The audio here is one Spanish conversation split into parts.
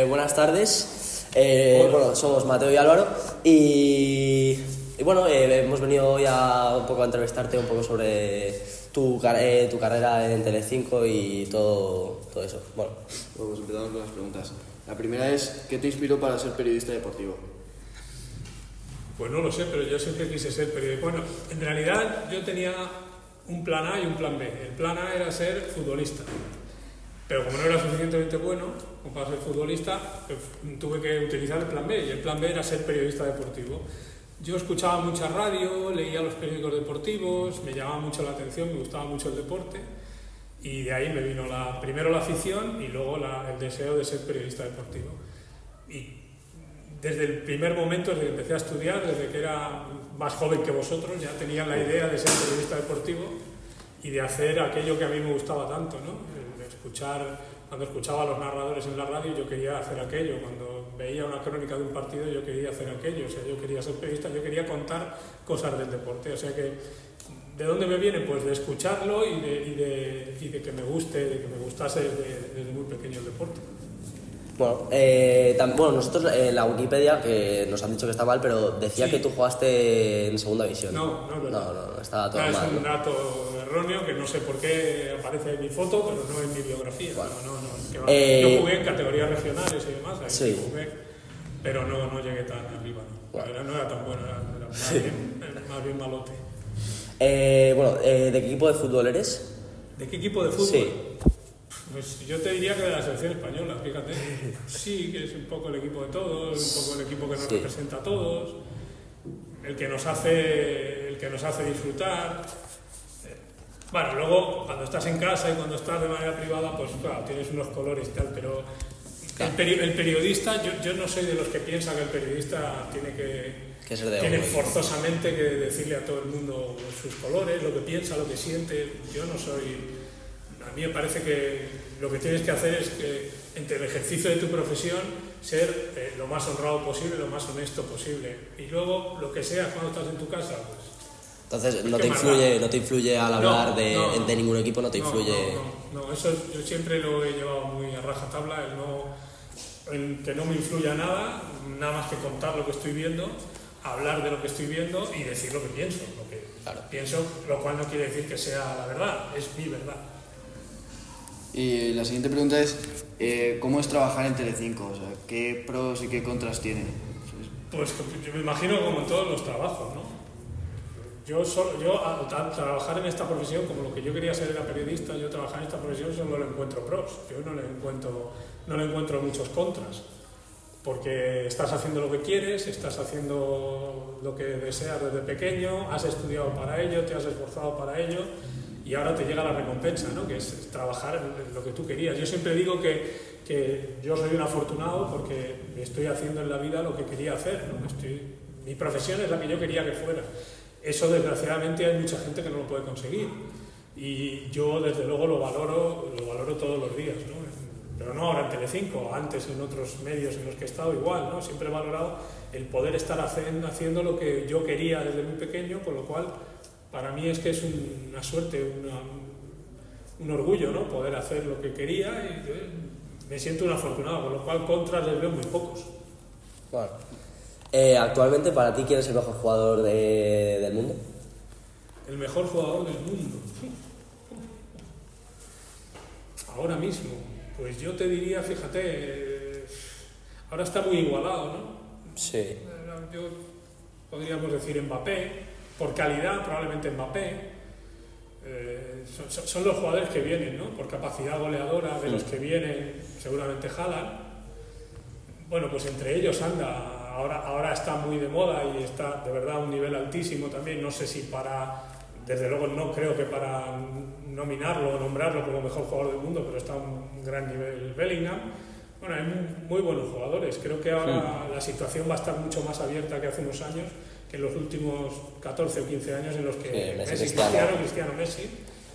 Eh, buenas tardes. Eh, bueno, somos Mateo y Álvaro y, y bueno, eh, hemos venido hoy a un poco a entrevistarte un poco sobre tu, car- eh, tu carrera en Telecinco y todo, todo eso. Bueno, Bueno, pues empezamos con las preguntas. La primera es, ¿qué te inspiró para ser periodista deportivo? Pues no lo sé, pero yo siempre quise ser periodista. Bueno, en realidad yo tenía un plan A y un plan B. El plan A era ser futbolista. Pero como no era suficientemente bueno para ser futbolista, pues, tuve que utilizar el plan B. Y el plan B era ser periodista deportivo. Yo escuchaba mucha radio, leía los periódicos deportivos, me llamaba mucho la atención, me gustaba mucho el deporte. Y de ahí me vino la, primero la afición y luego la- el deseo de ser periodista deportivo. Y desde el primer momento, desde que empecé a estudiar, desde que era más joven que vosotros, ya tenía la idea de ser periodista deportivo y de hacer aquello que a mí me gustaba tanto, ¿no? Escuchar, cuando escuchaba a los narradores en la radio, yo quería hacer aquello, cuando veía una crónica de un partido, yo quería hacer aquello, o sea, yo quería ser periodista, yo quería contar cosas del deporte, o sea que, ¿de dónde me viene? Pues de escucharlo y de, y de, y de que me guste, de que me gustase desde, desde muy pequeño el deporte. Bueno, eh, tam- bueno nosotros en la Wikipedia, que nos han dicho que está mal, pero decía Sí. que tú jugaste en segunda división. No, no es verdad. No, no, no, estaba todo Ah, es mal. un ¿no? dato erróneo que no sé por qué aparece en mi foto, pero no en mi biografía. Bueno. No, no, no, es que va. Eh, Yo jugué en categorías regionales y demás, ahí Sí. jugué, pero no, no llegué tan arriba. No, Bueno. Era- no era tan bueno, era, era más, bien, más bien malote. Eh, bueno, eh, ¿de qué equipo de fútbol eres? ¿De qué equipo de fútbol? Sí. Pues yo te diría que de la selección española, fíjate. Sí, que es un poco el equipo de todos, un poco el equipo que nos Sí. representa a todos, el que nos hace, el que nos hace disfrutar. Eh, Bueno, luego cuando estás en casa y cuando estás de manera privada, pues claro, tienes unos colores y tal, pero el, peri- el periodista, yo, yo no soy de los que piensa que el periodista tiene que, Que tiene forzosamente que decirle a todo el mundo sus colores, lo que piensa, lo que siente. Yo no soy. A mí me parece que lo que tienes que hacer es que entre el ejercicio de tu profesión ser eh, lo más honrado posible, lo más honesto posible. Y luego lo que seas cuando estás en tu casa, pues. Entonces, no ¿Qué te influye, no te influye al No, hablar de, no. de ningún equipo, no te No, influye. No, no, no, eso es- yo siempre lo he llevado muy a rajatabla, el no, el que no me influya nada, nada más que contar lo que estoy viendo, hablar de lo que estoy viendo y decir lo que pienso. Lo que Claro. pienso, lo cual no quiere decir que sea la verdad, es mi verdad. Y la siguiente pregunta es, eh, ¿cómo es trabajar en Telecinco? O sea, ¿qué pros y qué contras tiene? Pues yo me imagino como en todos los trabajos, ¿no? Yo, solo, yo al tra- trabajar en esta profesión, como lo que yo quería ser era periodista, yo trabajar en esta profesión solo le encuentro pros, yo no le encuentro, no le encuentro muchos contras, porque estás haciendo lo que quieres, estás haciendo lo que deseas desde pequeño, has estudiado para ello, te has esforzado para ello y ahora te llega la recompensa, ¿no? que es trabajar en lo que tú querías. Yo siempre digo que, que yo soy un afortunado porque estoy haciendo en la vida lo que quería hacer. ¿no? Estoy, mi profesión es la que yo quería que fuera. Eso desgraciadamente hay mucha gente que no lo puede conseguir y yo desde luego lo valoro, lo valoro todos los días. ¿no? Pero no ahora en Telecinco, antes en otros medios en los que he estado igual, ¿no? siempre he valorado el poder estar hacen- haciendo lo que yo quería desde muy pequeño, con lo cual para mí es que es un- una suerte, una- un orgullo, ¿no? Poder hacer lo que quería y eh, me siento un afortunado, con lo cual contras les veo muy pocos. Eh, actualmente, para ti, ¿quién es el mejor jugador de- del mundo? El mejor jugador del mundo. Ahora mismo, pues yo te diría, fíjate, eh, ahora está muy igualado, ¿no? Sí. Yo podríamos decir Mbappé, por calidad probablemente Mbappé. Eh, son, los jugadores que vienen, ¿no? Por capacidad goleadora de los que vienen, seguramente Haaland. Bueno, pues entre ellos anda, ahora, ahora está muy de moda y está de verdad a un nivel altísimo también. No sé si para, desde luego no creo que para nominarlo o nombrarlo como mejor jugador del mundo, pero está a un gran nivel Bellingham. Bueno, hay muy- muy buenos jugadores. Creo que ahora la situación va a estar mucho más abierta que hace unos años, que en los últimos 14 o 15 años en los que Sí, Messi, Messi, Cristiano. Cristiano, Messi,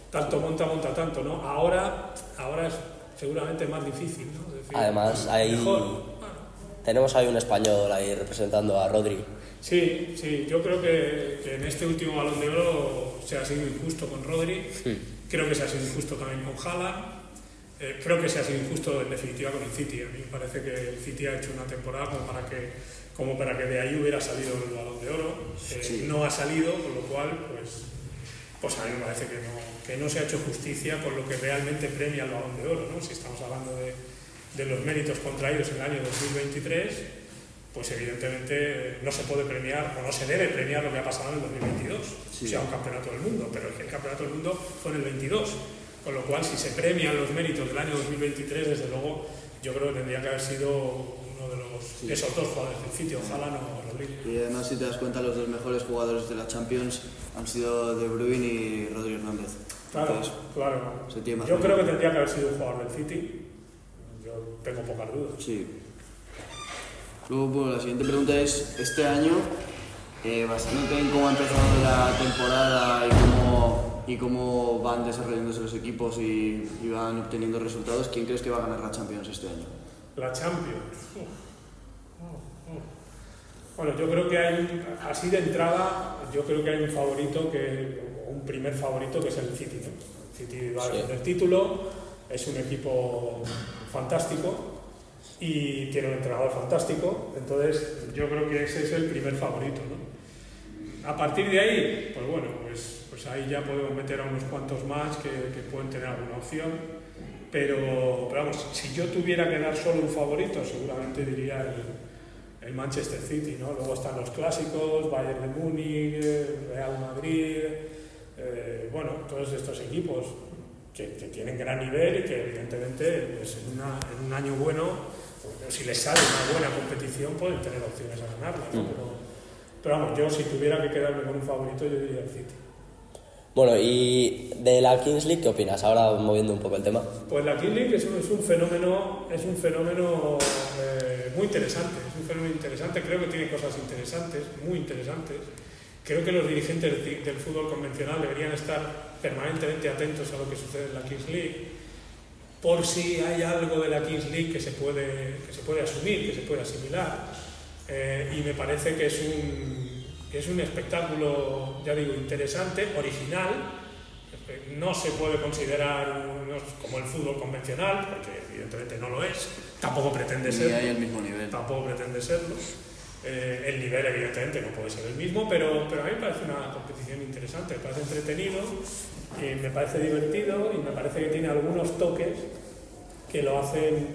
tanto monta, monta tanto, ¿no? Ahora, ahora es seguramente más difícil, ¿no? Es decir, Además, mejor. Bueno, Tenemos ahí un español ahí representando a Rodri. Sí, sí, yo creo que, que en este último balón de oro se ha sido injusto con Rodri, creo que se ha sido injusto también con Haaland, Eh, creo que se ha sido injusto en definitiva con el City. A mí me parece que el City ha hecho una temporada como para que, como para que de ahí hubiera salido el balón de oro. Eh, Sí. No ha salido, con lo cual, pues, pues a mí me parece que no, que no se ha hecho justicia con lo que realmente premia el balón de oro. ¿no? Si estamos hablando de, de los méritos contraídos en el año 2023, pues evidentemente eh, no se puede premiar o no se debe premiar lo que ha pasado en el 2022, Sí. o sea, un campeonato del mundo, pero el campeonato del mundo fue en el 22, con lo cual si se premian los méritos del año 2023, desde luego yo creo que tendría que haber sido uno de los, Sí. esos dos jugadores del sitio, ojalá no Rodrigo. Y además, si te das cuenta, los dos mejores jugadores de la Champions han sido De Bruyne y Rodri Hernández. Claro, Entonces, claro. se tiene más Yo creo que tendría que haber sido un jugador del City, yo tengo pocas dudas. Sí. Luego, bueno, la siguiente pregunta es, este año, eh, basándote en cómo ha empezado la temporada y cómo, y cómo van desarrollándose los equipos y, y van obteniendo resultados, ¿quién crees que va a ganar la Champions este año? La Champions. Uf. Uf, uf. Bueno, yo creo que hay, así de entrada, yo creo que hay un favorito, que, un primer favorito que es el City. ¿no? El City va a Sí. defender el título, es un equipo fantástico y tiene un entrenador fantástico, entonces yo creo que ese es el primer favorito. ¿no? A partir de ahí, pues bueno, pues, pues ahí ya podemos meter a unos cuantos más que, que pueden tener alguna opción. Pero, pero vamos, si yo tuviera que dar solo un favorito, seguramente diría el, el Manchester City, ¿no? Luego están los clásicos, Bayern de Múnich, Real Madrid, eh, bueno, todos estos equipos que, que tienen gran nivel y que evidentemente pues, en, una- en un año bueno, pues, si les sale una buena competición, pueden tener opciones a ganarla, ¿no? Mm. Pero, pero vamos, yo si tuviera que quedarme con un favorito, yo diría el City. Bueno, y de la Kings League, ¿qué opinas? Ahora moviendo un poco el tema. Pues la King League es un, es un fenómeno, es un fenómeno eh, muy interesante, es un fenómeno interesante, creo que tiene cosas interesantes, muy interesantes. Creo que los dirigentes de- del fútbol convencional deberían estar permanentemente atentos a lo que sucede en la Kings League, por si hay algo de la Kings League que se puede, que se puede asumir, que se puede asimilar. Eh, y me parece que es un, es un espectáculo, ya digo, interesante, original, no se puede considerar como el fútbol convencional, porque evidentemente no lo es, tampoco pretende Ni serlo, hay el mismo nivel. tampoco pretende serlo. Eh, el nivel evidentemente no puede ser el mismo, pero, pero a mí me parece una competición interesante, me parece entretenido, y me parece divertido y me parece que tiene algunos toques que lo hacen,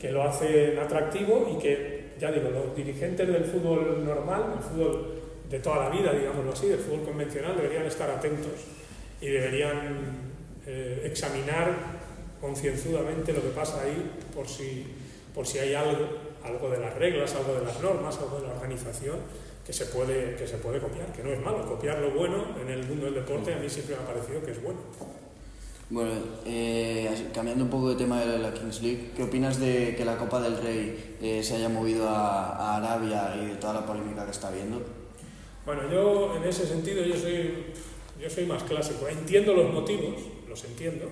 que lo hacen atractivo y que, ya digo, los dirigentes del fútbol normal, del fútbol de toda la vida, digámoslo así, del fútbol convencional, deberían estar atentos y deberían eh, examinar concienzudamente lo que pasa ahí por si, por si hay algo, algo de las reglas, algo de las normas, algo de la organización que se puede, que se puede copiar, que no es malo. Copiar lo bueno en el mundo del deporte a mí siempre me ha parecido que es bueno. Bueno, eh, cambiando un poco de tema de la Kings League, ¿qué opinas de que la Copa del Rey eh, se haya movido a, a Arabia y de toda la polémica que está habiendo? Bueno, yo en ese sentido yo soy, yo soy más clásico. Entiendo los motivos, los entiendo,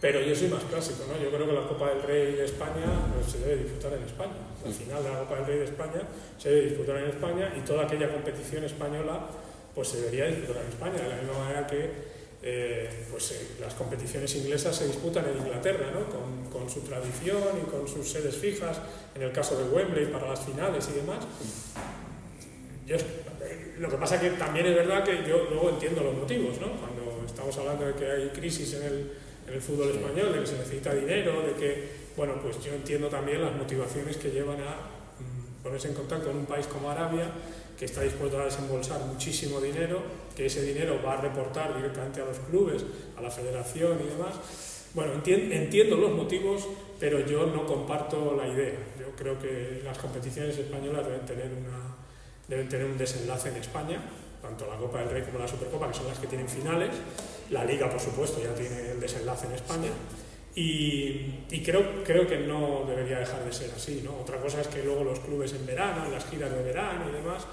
pero yo soy más clásico. ¿no? Yo creo que la Copa del Rey de España pues, se debe disputar en España. Al final la Copa del Rey de España se debe disputar en España y toda aquella competición española pues se debería disputar en España, de la misma manera que eh, pues, eh, las competiciones inglesas se disputan en Inglaterra, ¿no? con, con su tradición y con sus sedes fijas, en el caso de Wembley para las finales y demás. Lo que pasa que también es verdad que yo luego entiendo los motivos, ¿no? Cuando estamos hablando de que hay crisis en el, en el fútbol español, de que se necesita dinero, de que, bueno, pues yo entiendo también las motivaciones que llevan a mm, ponerse en contacto con un país como Arabia, que está dispuesto a desembolsar muchísimo dinero, que ese dinero va a reportar directamente a los clubes, a la federación y demás. Bueno, entien- entiendo los motivos, pero yo no comparto la idea. Yo creo que las competiciones españolas deben tener, una, deben tener un desenlace en España, tanto la Copa del Rey como la Supercopa, que son las que tienen finales. La Liga, por supuesto, ya tiene el desenlace en España. Y, creo, creo que no debería dejar de ser así. Otra cosa es que luego los clubes en verano, en las giras de verano y demás,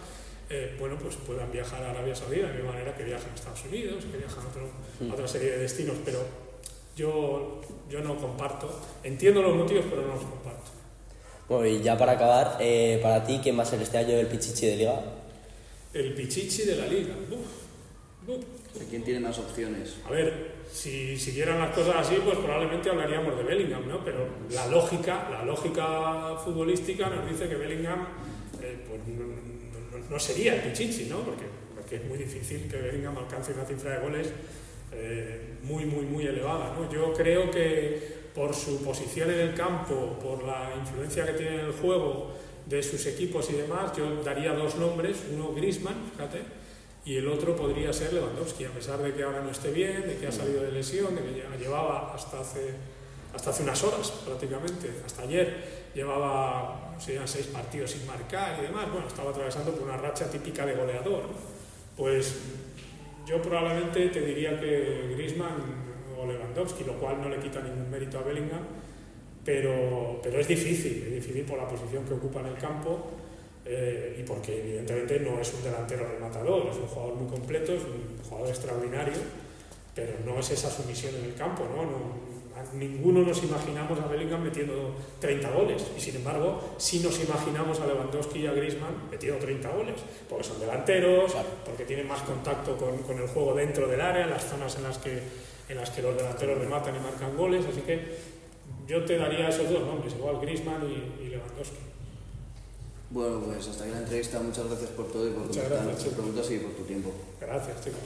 eh, bueno, pues puedan viajar a Arabia Saudí de misma manera que viajan a Estados Unidos, que viajan a otra serie de destinos, pero yo, yo no comparto. Entiendo los motivos, pero no los comparto. Bueno, y ya para acabar, eh, para ti, ¿quién va a ser este año el Pichichi de Liga? El Pichichi de la Liga. Uf. ¿Quién tiene más opciones? A ver, si siguieran las cosas así, pues probablemente hablaríamos de Bellingham, ¿no? Pero la lógica, la lógica futbolística nos dice que Bellingham eh, pues, no, no, sería el Pichichi, ¿no? Porque, porque, es muy difícil que Bellingham alcance una cifra de goles eh, muy, muy, muy elevada, ¿no? Yo creo que por su posición en el campo, por la influencia que tiene en el juego de sus equipos y demás, yo daría dos nombres, uno Grisman, fíjate, y el otro podría ser Lewandowski, a pesar de que ahora no esté bien, de que ha salido de lesión, de que llevaba hasta hace, hasta hace unas horas prácticamente, hasta ayer, llevaba no sé, seis partidos sin marcar y demás, bueno, estaba atravesando por una racha típica de goleador. Pues yo probablemente te diría que Griezmann o Lewandowski, lo cual no le quita ningún mérito a Bellingham, pero, pero es difícil, es difícil por la posición que ocupa en el campo eh, y porque evidentemente no es un delantero rematador, es un jugador muy completo, es un jugador extraordinario, pero no es esa su misión en el campo, no ninguno nos imaginamos a Bellingham metiendo 30 goles y sin embargo sí nos imaginamos a Lewandowski y a Griezmann metiendo 30 goles porque son delanteros, porque tienen más contacto con, con, el juego dentro del área, las zonas en las, que, en las que los delanteros rematan y marcan goles, así que yo te daría esos dos nombres, igual Griezmann y, y Lewandowski. Bueno, pues hasta aquí la entrevista. Muchas gracias por todo y por contestar nuestras preguntas y por tu tiempo. Gracias, chicos.